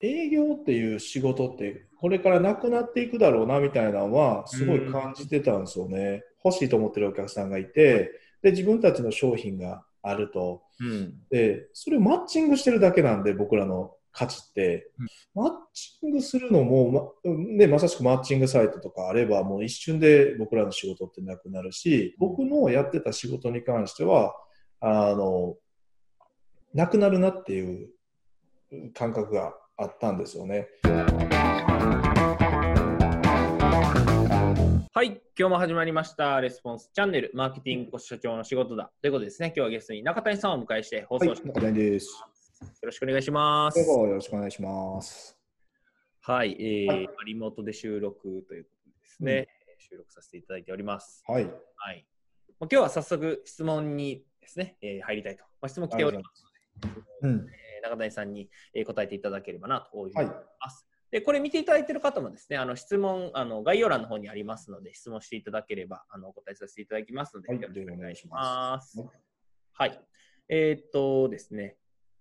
営業っていう仕事ってこれからなくなっていくだろうなみたいなのはすごい感じてたんですよね。欲しいと思ってるお客さんがいて。で自分たちの商品があると、うん。でそれをマッチングしてるだけなんで僕らの価値って、マッチングするのも、まね、まさしくマッチングサイトとかあればもう一瞬で僕らの仕事ってなくなるし僕のやってた仕事に関してはあのなくなるなっていう感覚があったんですよね。はい、今日も始まりました、レスポンスチャンネル、マーケティングコス社長の仕事だ。ということでですね、今日はゲストに中谷さんをお迎えして放はい、送して、中谷です。よろしくお願いします。どうぞよろしくお願いします。はい、えーはいリモートで収録ということでですね、収録させていただいております。はい。はい。まあ今日は早速質問にですね、えー入りたいと。まあ、質問来ておりますうん。中谷さんに、えー答えていただければなというふうにはい思います。で、これ見ていただいている方もですね、あの質問、あの概要欄の方にありますので、質問していただければあのお答えさせていただきますので、はいよろしくお願いし。ますはい。えーっとですね、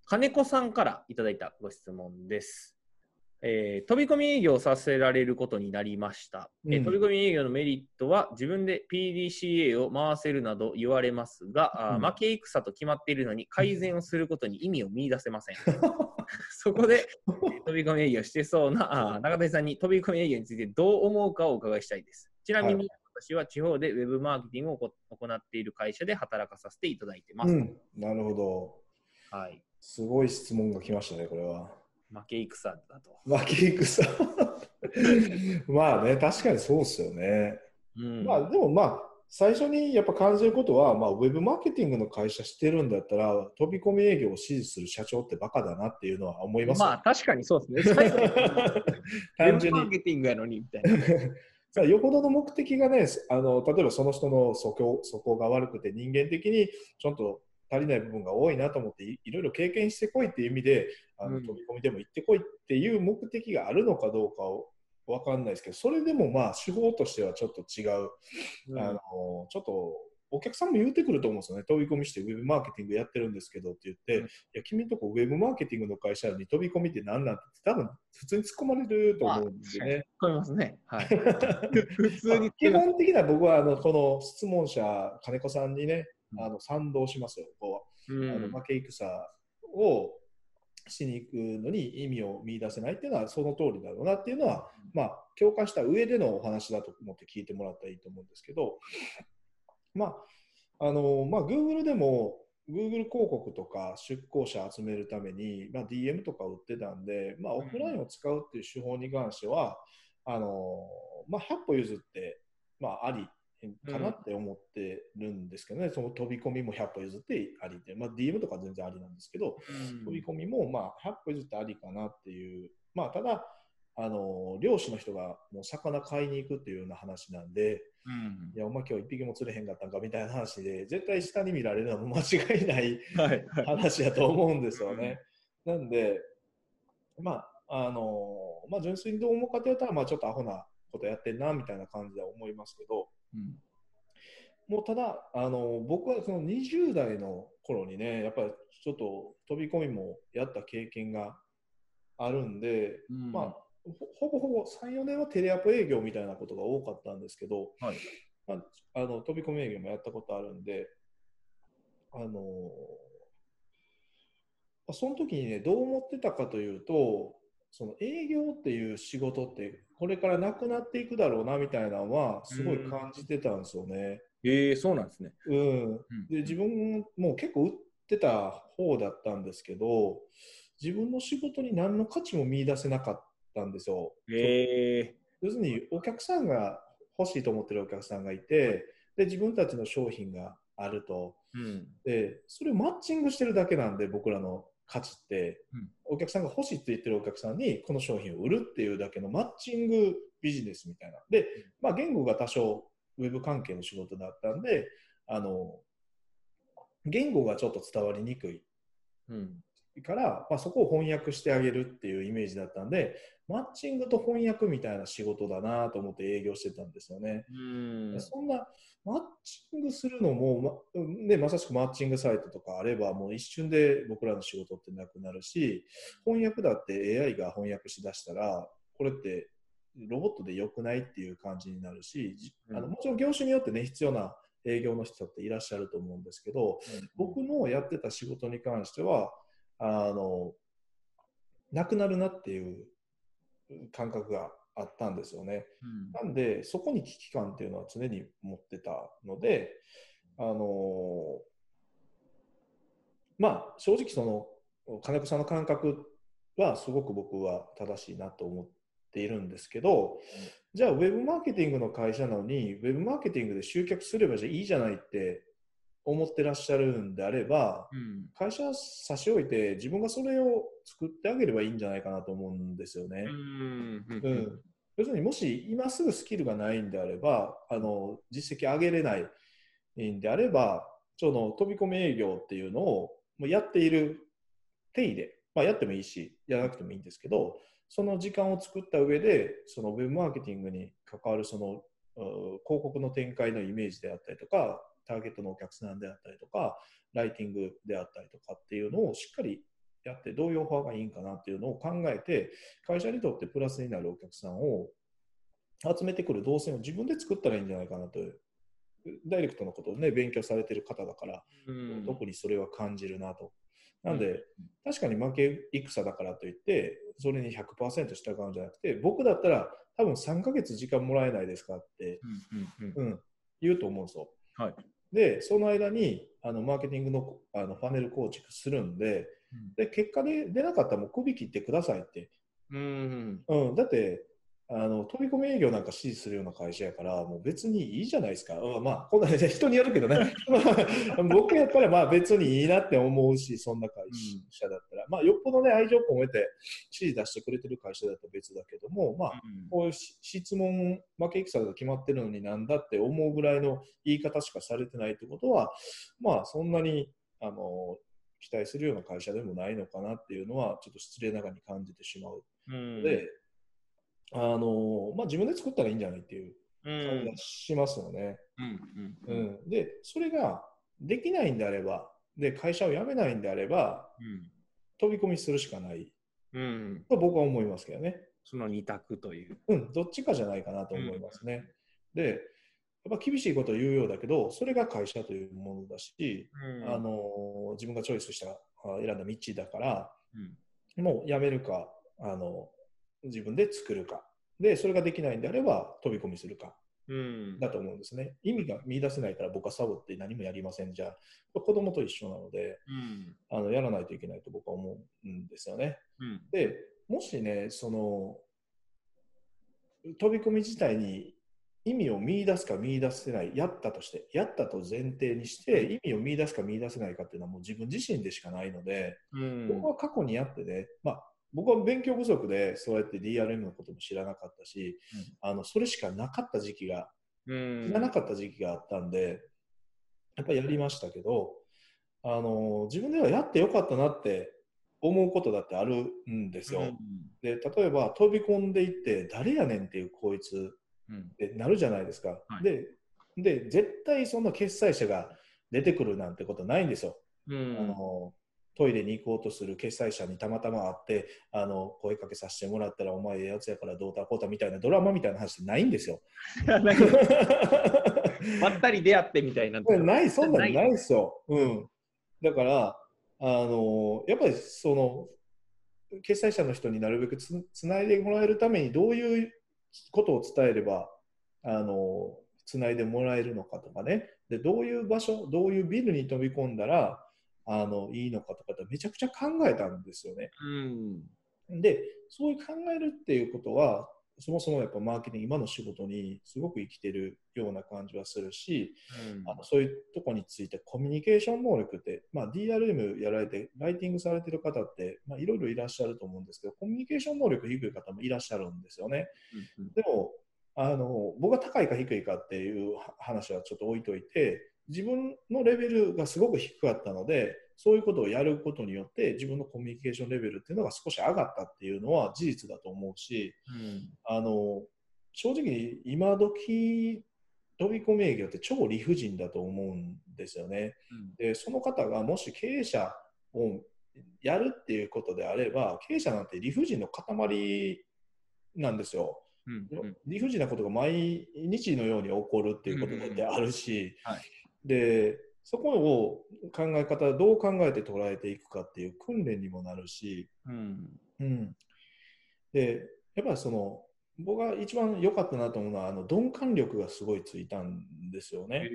金子さんからいただいたご質問です。えー飛び込み営業をさせられることになりました、えーうん飛び込み営業のメリットは自分で PDCA を回せるなど言われますが、うん負け戦と決まっているのに改善をすることに意味を見出せません。そこで、えー飛び込み営業してそうな中谷さんに飛び込み営業についてどう思うかをお伺いしたいです。ちなみに、は私は地方でウェブマーケティングを行行っている会社で働かさせていただいてます。うん。なるほど。はい。すごい質問が来ましたね、これは。負け戦だと。負け戦。まあね、確かにそうですよね。うんまあでもまあ、最初にやっぱ感じることは、まあ、ウェブマーケティングの会社してるんだったら、飛び込み営業を支持する社長ってバカだなっていうのは思いますよまあ確かにそうですね。単純にウェブマー。ケティングやのにみたいな。さあよほどの目的がねあの、例えばその人の素行素行が悪くて、人間的にちょっと足りない部分が多いなと思ってい、いろいろ経験してこいっていう意味で、あのうん飛び込みでも行ってこいっていう目的があるのかどうかを分かんないですけど、それでもまあ手法としてはちょっと違う、あのちょっとお客さんも言うてくると思うんですよね、飛び込みしてウェブマーケティングやってるんですけどって言って、うんいや君んとこウェブマーケティングの会社に飛び込みって何なんて多分普通に突っ込まれると思うんでね。聞こえますね。はい。普通に基本的な僕はあのこの質問者、金子さんにね、うんあの賛同しますよ、こううあのん負け戦をしに行くのに意味を見出せないっていうのはその通りだろうなっていうのは、まあ、共感した上でのお話だと思って聞いてもらったらいいと思うんですけど、まああのまあ、Google でも Google 広告とか出向者集めるために、まあ、DM とか売ってたんで、まあ、オフラインを使うっていう手法に関しては、あのまあ、100歩譲って、まあ、ありかなって思ってるんですけどね、その飛び込みも100歩譲ってありで、まあ、DM とか全然ありなんですけど、飛び込みもまあ100歩譲ってありかなっていう、まあ、ただ、あの漁師の人がもう魚買いに行くっていうような話なんで、うん。いや、お前今日一匹も釣れへんかったんかみたいな話で、絶対下に見られるのは間違いないはい。はい。話だと思うんですよね。なんで、まあ、あのまあ、純粋にどう思うかと言ったら、まあ、ちょっとアホなことやってんなみたいな感じでは思いますけど、うん。もうただ、あの僕はその20代の頃にね、やっぱりちょっと飛び込みもやった経験があるんで、うん。まあ、ほほぼほぼ3、4年はテレアポ営業みたいなことが多かったんですけど、はい。まあ、あの飛び込み営業もやったことあるんで、あのまあその時にね、どう思ってたかというと、その営業っていう仕事って、これからなくなっていくだろうなみたいなのは、すごい感じてたんですよね。えー、そうなんですね。うん、で自分も結構売ってた方だったんですけど自分の仕事に何の価値も見出せなかったんですよ。え要するにお客さんが欲しいと思ってるお客さんがいてで自分たちの商品があるとーうんでそれをマッチングしてるだけなんで僕らの価値って、うん。お客さんが欲しいって言ってるお客さんにこの商品を売るっていうだけのマッチングビジネスみたいな。で、まあ、言語が多少ウェブ関係の仕事だったんであの言語がちょっと伝わりにくいうん。から、まあ、そこを翻訳してあげるっていうイメージだったんで、マッチングと翻訳みたいな仕事だなと思って営業してたんですよね。うん。そんなマッチングするのも、まね、まさしくマッチングサイトとかあれば、もう一瞬で僕らの仕事ってなくなるし、翻訳だって AI が翻訳しだしたら、これってロボットで良くないっていう感じになるし、じあのもちろん業種によってね、必要な営業の人っていらっしゃると思うんですけど、僕のやってた仕事に関しては、あの、なくなるなっていう感覚があったんですよね。うんなんで、そこに危機感っていうのは常に持ってたので、あのまあ、正直その、金子さんの感覚はすごく僕は正しいなと思っているんですけど、じゃあ、ウェブマーケティングの会社なのに、ウェブマーケティングで集客すればじゃあいいじゃないって思ってらっしゃるんであれば、うん。会社差し置いて自分がそれを作ってあげればいいんじゃないかなと思うんですよね。うん。うん、要するにもし今すぐスキルがないんであればあの実績上げれないんであればその飛び込み営業っていうのをもうやっている定位で、まあ、やってもいいしやらなくてもいいんですけどその時間を作った上でそのウェブマーケティングに関わるそのう広告の展開のイメージであったりとかターゲットのお客さんであったりとかライティングであったりとかっていうのをしっかりやってどういうオファーがいいんかなっていうのを考えて会社にとってプラスになるお客さんを集めてくる動線を自分で作ったらいいんじゃないかなとダイレクトのことをね勉強されてる方だから、うん。特にそれは感じるなと。なんで、確かに負け戦だからといってそれに100%従うんじゃなくて僕だったら多分3ヶ月時間もらえないですかって、うん。うん。うん、言うと思うんですよ。はいでその間にあのマーケティングのあのパネル構築するんでで結果で出なかったらもう首切ってくださいって。うん。うん、だってあの飛び込み営業なんか指示するような会社やからもう別にいいじゃないですか、うん、まあこんな、ね、人によるけどね。僕やったらまあ別にいいなって思うしそんな会社だったら、まあよっぽどね愛情込めて指示出してくれてる会社だったら別だけどもまあこういうし質問負け戦が決まってるのになんだって思うぐらいの言い方しかされてないってことはまあそんなにあの期待するような会社でもないのかなっていうのはちょっと失礼ながらに感じてしまううん。あのまあ、自分で作ったらいいんじゃないっていううん感じが。しますよね。うん。ううん。んでそれができないんであればで会社を辞めないんであれば飛び込みするしかないうん。と僕は思いますけどね。その二択という。うん、どっちかじゃないかなと思いますね。でやっぱ厳しいことを言うようだけどそれが会社というものだし、うんあの自分がチョイスしたあ選んだ道だからうん。もう辞めるかあの自分で作るかでそれができないんであれば飛び込みするかうん。だと思うんですね意味が見出せないから僕はサボって何もやりませんじゃあ子供と一緒なのでうん。あのやらないといけないと僕は思うんですよねうん。でもしねその飛び込み自体に意味を見出すか見出せないやったとしてやったと前提にして意味を見出すか見出せないかっていうのはもう自分自身でしかないので、うん。僕は過去にやってね、まあ、僕は勉強不足でそうやって DRM のことも知らなかったし、あのそれしかなかった時期がうん。知らなかった時期があったんで、やっぱりやりましたけど、あの自分ではやってよかったなって思うことだってあるんですよ。で例えば飛び込んでいって誰やねんっていうこいつうん。ってなるじゃないですか。はいでで絶対そんな決済者が出てくるなんてことないんですよ。うん。あのトイレに行こうとする決済者にたまたま会ってあの声かけさせてもらったらお前ええやつやからどうたこうたみたいなドラマみたいな話ってないんですよ。なんかばったり出会ってみたいな。ない、そんなのないですよ。うん。だから、あのやっぱりその、決済者の人になるべくつつないでもらえるためにどういうことを伝えれば、あのつないでもらえるのかとかね、でどういう場所、どういうビルに飛び込んだらあのいいのかとかってめちゃくちゃ考えたんですよね。うん。で、そういう考えるっていうことは、そもそもやっぱマーケティング、今の仕事にすごく生きてるような感じはするし、あのそういうとこについてコミュニケーション能力って、まあ、DRM やられて、ライティングされてる方って、まあ、いろいろいらっしゃると思うんですけど、コミュニケーション能力低い方もいらっしゃるんですよね。でも、あの僕が高いか低いかっていう話はちょっと置いといて、自分のレベルがすごく低かったので、そういうことをやることによって自分のコミュニケーションレベルっていうのが少し上がったっていうのは事実だと思うし、うん。あの正直今時飛び込み営業って超理不尽だと思うんですよね。でその方がもし経営者をやるっていうことであれば経営者なんて理不尽の塊なんですよ。うんうん。理不尽なことが毎日のように起こるっていうことだってあるし、はいでそこを考え方どう考えて捉えていくかっていう訓練にもなるし、うん。うん、でやっぱりその僕が一番良かったなと思うのはあの鈍感力がすごいついたんですよね。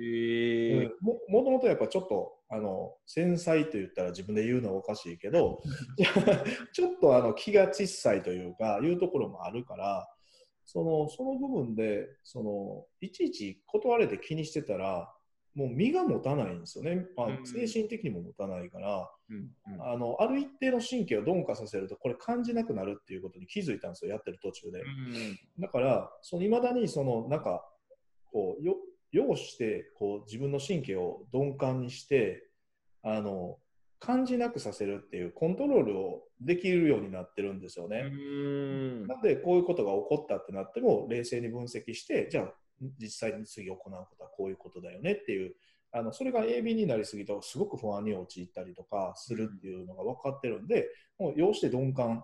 ももともとやっぱちょっとあの繊細と言ったら自分で言うのはおかしいけど ちょっとあの気が小さいというかいうところもあるからそのその部分でそのいちいち断れて気にしてたらもう身が持たないんですよね、まあうん。精神的にも持たないから、うんうん。あのある一定の神経を鈍化させるとこれ感じなくなるっていうことに気づいたんですよやってる途中で。だから、その未だにそのなんかこうよ要してこう自分の神経を鈍感にしてあの感じなくさせるっていうコントロールをできるようになってるんですようね。ん。なんでこういうことが起こったってなっても冷静に分析してじゃあ実際に次行うことはこういうことだよねっていうあのそれが鋭敏になりすぎるとすごく不安に陥ったりとかするっていうのが分かってるんでもう要して鈍感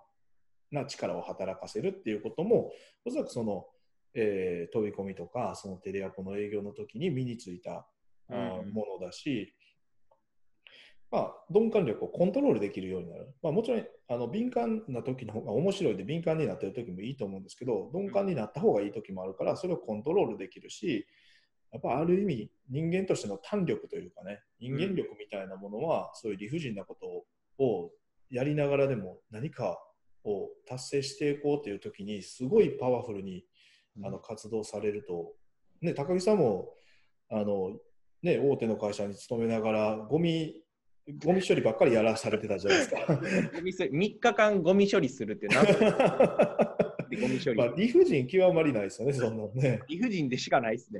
な力を働かせるっていうこともおそらくその、えー飛び込みとかそのテレアポの営業の時に身についたものだし、まあ、鈍感力をコントロールできるようになる。まあ、もちろんあの敏感な時の方が面白いで敏感になってる時もいいと思うんですけど、鈍感になった方がいい時もあるから、それをコントロールできるし、やっぱある意味人間としての胆力というかね、人間力みたいなものは、そういう理不尽なことをやりながらでも何かを達成していこうという時に、すごいパワフルにあの活動されると、ね、高木さんもあの、ね、大手の会社に勤めながらゴミゴミ処理ばっかりやらされてたじゃないですか。ゴミ処理3日間ゴミ処理するって何でゴミ処理、まあ、理不尽極まりないですよね、そんなのね。理不尽でしかないですね。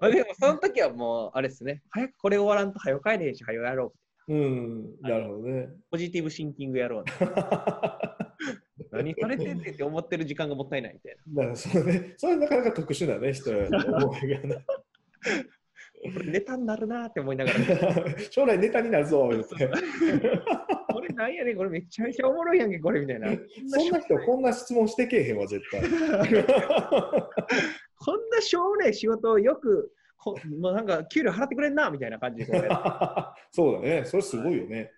まあでもその時はもうあれですね、早くこれ終わらんと早く帰れへんし、早くやろう。うん、なるほどね。ポジティブシンキングやろう、ね。何されてんねんって思ってる時間がもったいないみたいだからそれね、それなかなか特殊なね、人やと思うけどね。な。これネタになるなって思いながら、将来ネタになるぞ。これなんやねん、これめっちゃめちゃおもろいやんけ、これみたいな。そんな人、こんな質問してけえへんわ、絶対。こんなしょうもない仕事をよく、こもうなんか給料払ってくれんなみたいな感じでそうだね、それすごいよね。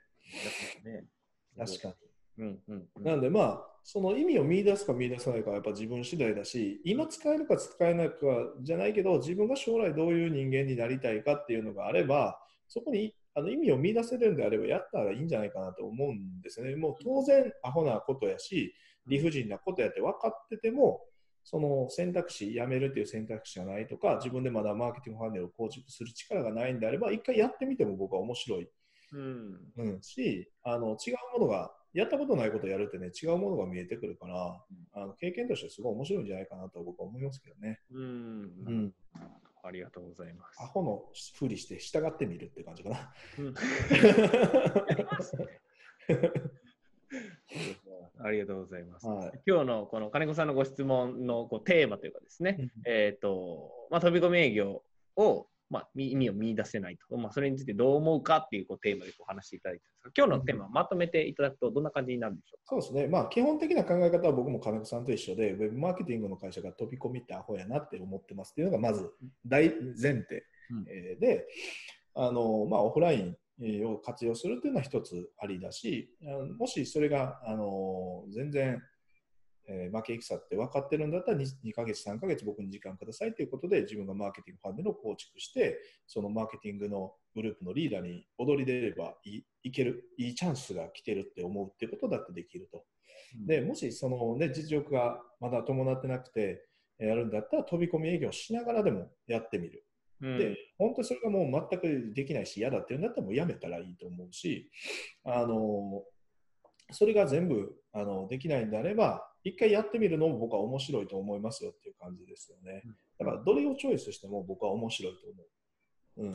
ね。確かに。うんうんうんなんでまあ、その意味を見出すか見出さないかはやっぱ自分次第だし、今使えるか使えないかじゃないけど、自分が将来どういう人間になりたいかっていうのがあれば、そこにあの意味を見出せるんであれば、やったらいいんじゃないかなと思うんですね。もう当然、アホなことやし、理不尽なことやって分かってても、その選択肢、辞めるっていう選択肢がないとか、自分でまだマーケティングファンネルを構築する力がないんであれば、一回やってみても僕は面白い。うん。うん、しあの違うものがやったことないことをやるってね違うものが見えてくるから、あの経験としてすごい面白いんじゃないかなと僕は思いますけどね。うんうん、ありがとうございますア。ホのふりして従ってみるって感じかな。うん ありがとうございます。はい今日のこの金子さんのご質問のこうテーマというかですね、えっ、と、まあ、飛び込み営業を、まあ、み意味を見出せないと、まあ、それについてどう思うかっていうこうテーマでこう話していただいたんですが、今日のテーマをまとめていただくとどんな感じになるんでしょそうですね、まあ、基本的な考え方は僕も金子さんと一緒で、ウェブマーケティングの会社が飛び込みってアホやなって思ってますっていうのがまず大前提、うん。えーであの、まあ、オフラインえーを活用するっていうのは一つありだし、もしそれがあの全然、えー負け戦って分かってるんだったら 2, 2ヶ月、3ヶ月僕に時間くださいということで自分がマーケティングファンネルを構築して、そのマーケティングのグループのリーダーに踊り出ればいいいける、いいチャンスが来てるって思うってことだってできると。う。でもしその、ね、実力がまだ伴ってなくてえーやるんだったら飛び込み営業しながらでもやってみる。うんで、本当にそれがもう全くできないし嫌だっていうんだったらもうやめたらいいと思うし、あのそれが全部あのできないんであれば、一回やってみるのも僕は面白いと思いますよっていう感じですよね。だからどれをチョイスしても僕は面白いと思う。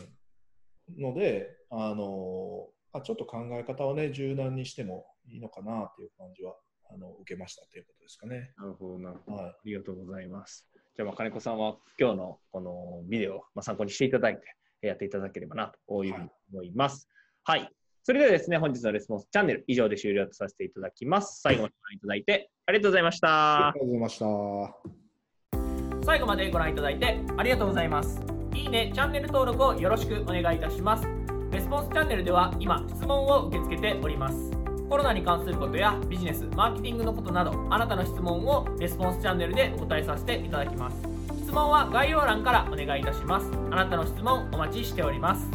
うん。ので、あのあちょっと考え方をね、柔軟にしてもいいのかなっていう感じはあの受けましたということですかね。なるほど、なるほど。はいありがとうございます。じゃあ、まあ金子さんは今日のこのビデオをまあ参考にしていただいて、やっていただければなというふうに思います。はい。それではですね、本日のレスポンスチャンネル以上で終了とさせていただきます。最後までご覧いただいてありがとうございましたありが。とうございました。最後までご覧いただいてありがとうございます。いいね、チャンネル登録をよろしくお願いいたします。レスポンスチャンネルでは今、質問を受け付けております。コロナに関することやビジネス、マーケティングのことなど、あなたの質問をレスポンスチャンネルでお答えさせていただきます。質問は概要欄からお願いいたします。あなたの質問お待ちしております。